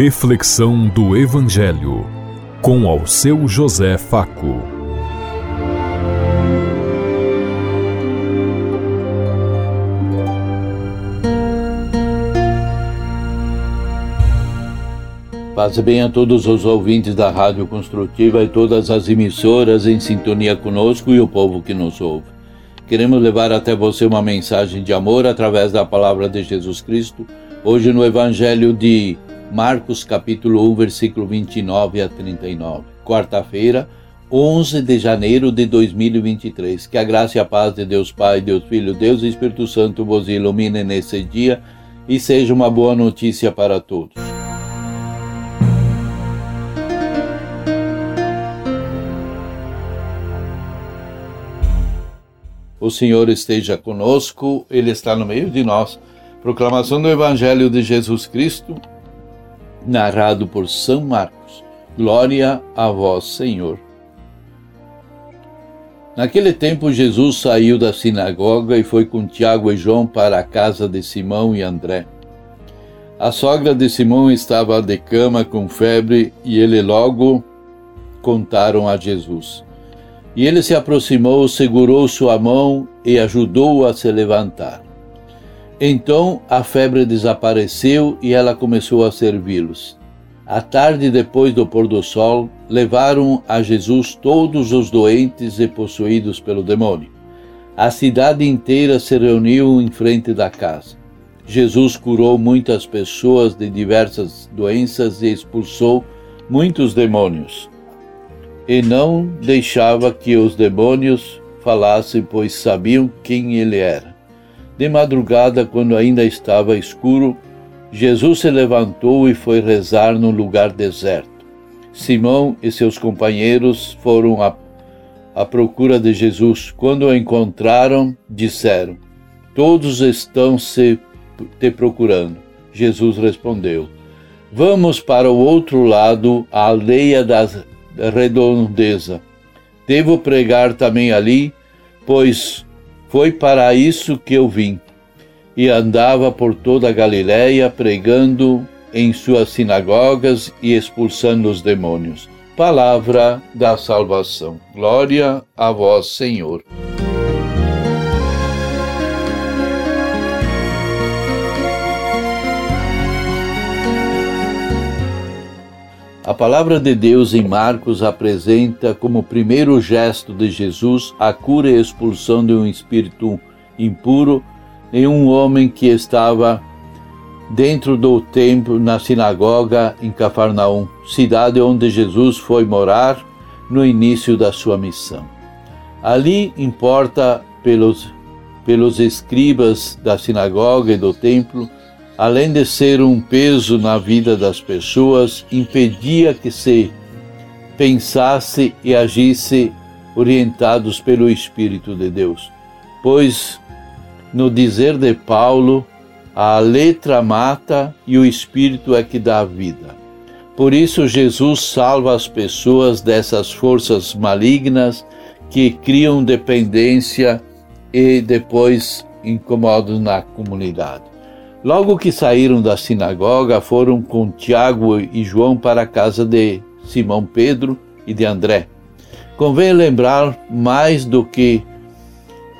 Reflexão do Evangelho com ao seu José Faco. Paz bem a todos os ouvintes da Rádio Construtiva e todas as emissoras em sintonia conosco e o povo que nos ouve. Queremos levar até você uma mensagem de amor através da palavra de Jesus Cristo, hoje no Evangelho de Marcos capítulo 1, versículo 29 a 39. Quarta-feira, 11 de janeiro de 2023. Que a graça e a paz de Deus Pai, Deus Filho, Deus e Espírito Santo vos ilumine nesse dia e seja uma boa notícia para todos. O Senhor esteja conosco, Ele está no meio de nós. Proclamação do Evangelho de Jesus Cristo narrado por São Marcos. Glória a vós, Senhor. Naquele tempo, Jesus saiu da sinagoga e foi com Tiago e João para a casa de Simão e André. A sogra de Simão estava de cama com febre e ele logo contaram a Jesus. E ele se aproximou, segurou sua mão e ajudou-o a se levantar. Então a febre desapareceu e ela começou a servi-los. À tarde, depois do pôr do sol, levaram a Jesus todos os doentes e possuídos pelo demônio. A cidade inteira se reuniu em frente da casa. Jesus curou muitas pessoas de diversas doenças e expulsou muitos demônios. E não deixava que os demônios falassem, pois sabiam quem ele era. De madrugada, quando ainda estava escuro, Jesus se levantou e foi rezar num lugar deserto. Simão e seus companheiros foram à, à procura de Jesus. Quando o encontraram, disseram: Todos estão se te procurando. Jesus respondeu: Vamos para o outro lado, a aldeia da redondeza. Devo pregar também ali, pois foi para isso que eu vim. E andava por toda a Galiléia pregando em suas sinagogas e expulsando os demônios. Palavra da salvação. Glória a vós, Senhor. A palavra de Deus em Marcos apresenta como primeiro gesto de Jesus a cura e expulsão de um espírito impuro em um homem que estava dentro do templo, na sinagoga em Cafarnaum, cidade onde Jesus foi morar no início da sua missão. Ali importa pelos, pelos escribas da sinagoga e do templo além de ser um peso na vida das pessoas, impedia que se pensasse e agisse orientados pelo Espírito de Deus. Pois, no dizer de Paulo, a letra mata e o Espírito é que dá vida. Por isso, Jesus salva as pessoas dessas forças malignas que criam dependência e depois incomodam na comunidade. Logo que saíram da sinagoga, foram com Tiago e João para a casa de Simão Pedro e de André. Convém lembrar mais do que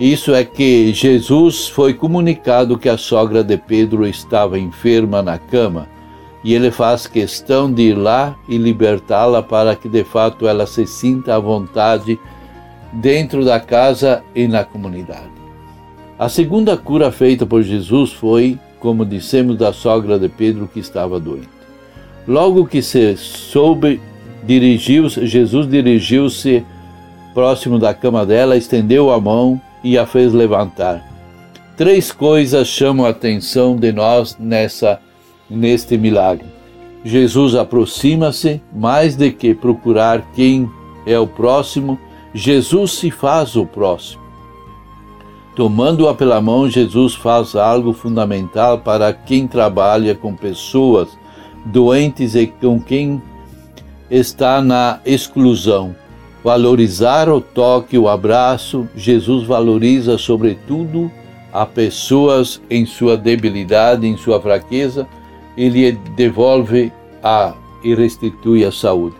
isso é que Jesus foi comunicado que a sogra de Pedro estava enferma na cama e ele faz questão de ir lá e libertá-la para que de fato ela se sinta à vontade dentro da casa e na comunidade. A segunda cura feita por Jesus foi como dissemos da sogra de Pedro que estava doente. Logo que se soube, dirigiu Jesus dirigiu-se próximo da cama dela, estendeu a mão e a fez levantar. Três coisas chamam a atenção de nós nessa neste milagre. Jesus aproxima-se, mais do que procurar quem é o próximo, Jesus se faz o próximo. Tomando-a pela mão, Jesus faz algo fundamental para quem trabalha com pessoas doentes e com quem está na exclusão. Valorizar o toque, o abraço, Jesus valoriza sobretudo a pessoas em sua debilidade, em sua fraqueza, ele devolve a e restitui a saúde.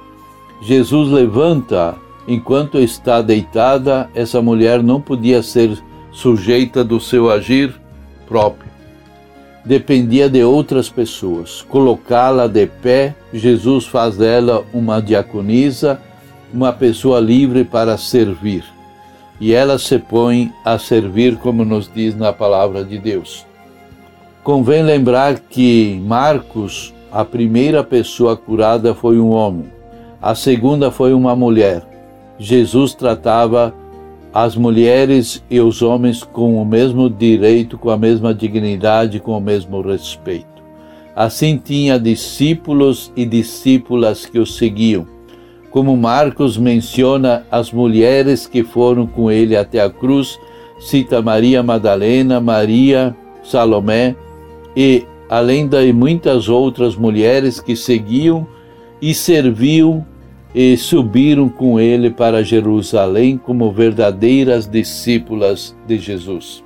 Jesus levanta enquanto está deitada, essa mulher não podia ser sujeita do seu agir próprio. Dependia de outras pessoas. Colocá-la de pé, Jesus faz dela uma diaconisa, uma pessoa livre para servir. E ela se põe a servir, como nos diz na palavra de Deus. Convém lembrar que Marcos, a primeira pessoa curada foi um homem, a segunda foi uma mulher. Jesus tratava as mulheres e os homens com o mesmo direito, com a mesma dignidade, com o mesmo respeito. Assim tinha discípulos e discípulas que o seguiam. Como Marcos menciona as mulheres que foram com ele até a cruz, cita Maria Madalena, Maria Salomé e além de muitas outras mulheres que seguiam e serviam e subiram com ele para Jerusalém como verdadeiras discípulas de Jesus.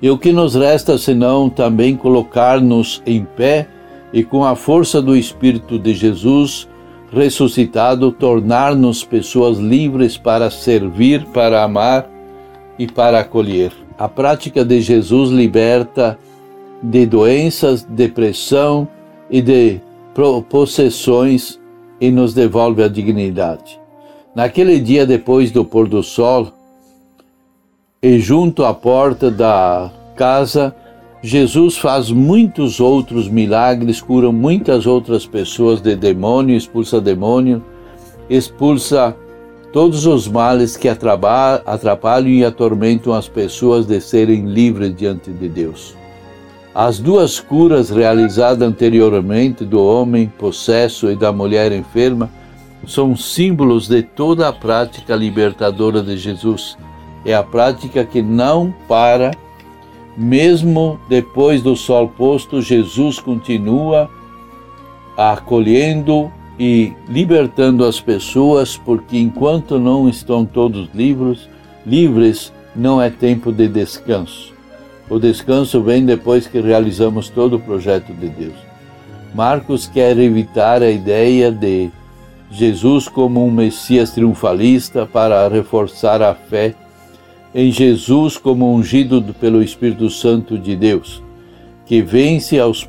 E o que nos resta senão também colocar-nos em pé e com a força do Espírito de Jesus ressuscitado, tornar-nos pessoas livres para servir, para amar e para acolher. A prática de Jesus liberta de doenças, depressão e de possessões e nos devolve a dignidade. Naquele dia depois do pôr do sol, e junto à porta da casa, Jesus faz muitos outros milagres, cura muitas outras pessoas de demônio, expulsa demônio, expulsa todos os males que atrapalham e atormentam as pessoas de serem livres diante de Deus. As duas curas realizadas anteriormente do homem possesso e da mulher enferma são símbolos de toda a prática libertadora de Jesus. É a prática que não para, mesmo depois do sol posto, Jesus continua acolhendo e libertando as pessoas, porque enquanto não estão todos livres, livres, não é tempo de descanso. O descanso vem depois que realizamos todo o projeto de Deus. Marcos quer evitar a ideia de Jesus como um Messias triunfalista para reforçar a fé em Jesus como ungido pelo Espírito Santo de Deus, que vence aos,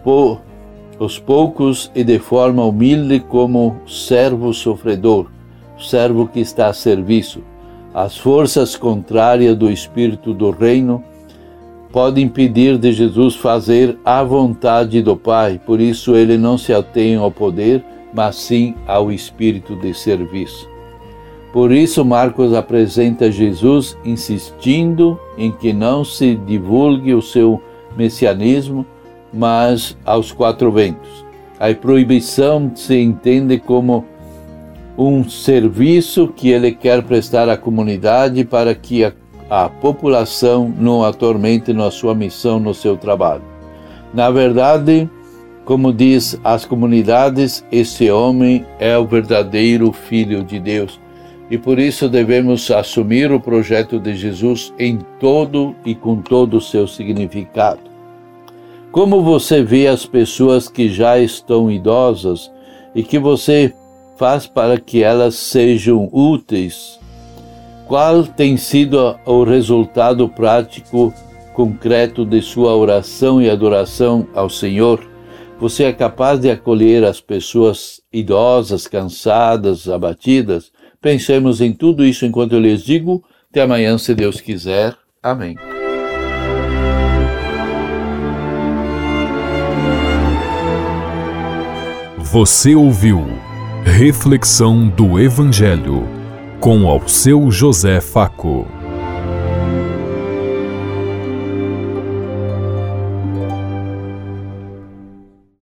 aos poucos e de forma humilde como servo sofredor, servo que está a serviço. As forças contrárias do Espírito do Reino pode impedir de Jesus fazer a vontade do Pai, por isso ele não se atém ao poder, mas sim ao espírito de serviço. Por isso, Marcos apresenta Jesus insistindo em que não se divulgue o seu messianismo, mas aos quatro ventos. A proibição se entende como um serviço que ele quer prestar à comunidade para que a a população não atormente na sua missão, no seu trabalho. Na verdade, como diz as comunidades, esse homem é o verdadeiro Filho de Deus e por isso devemos assumir o projeto de Jesus em todo e com todo o seu significado. Como você vê as pessoas que já estão idosas e que você faz para que elas sejam úteis qual tem sido o resultado prático, concreto de sua oração e adoração ao Senhor? Você é capaz de acolher as pessoas idosas, cansadas, abatidas? Pensemos em tudo isso enquanto eu lhes digo. Até amanhã, se Deus quiser. Amém. Você ouviu Reflexão do Evangelho com ao seu José Faco.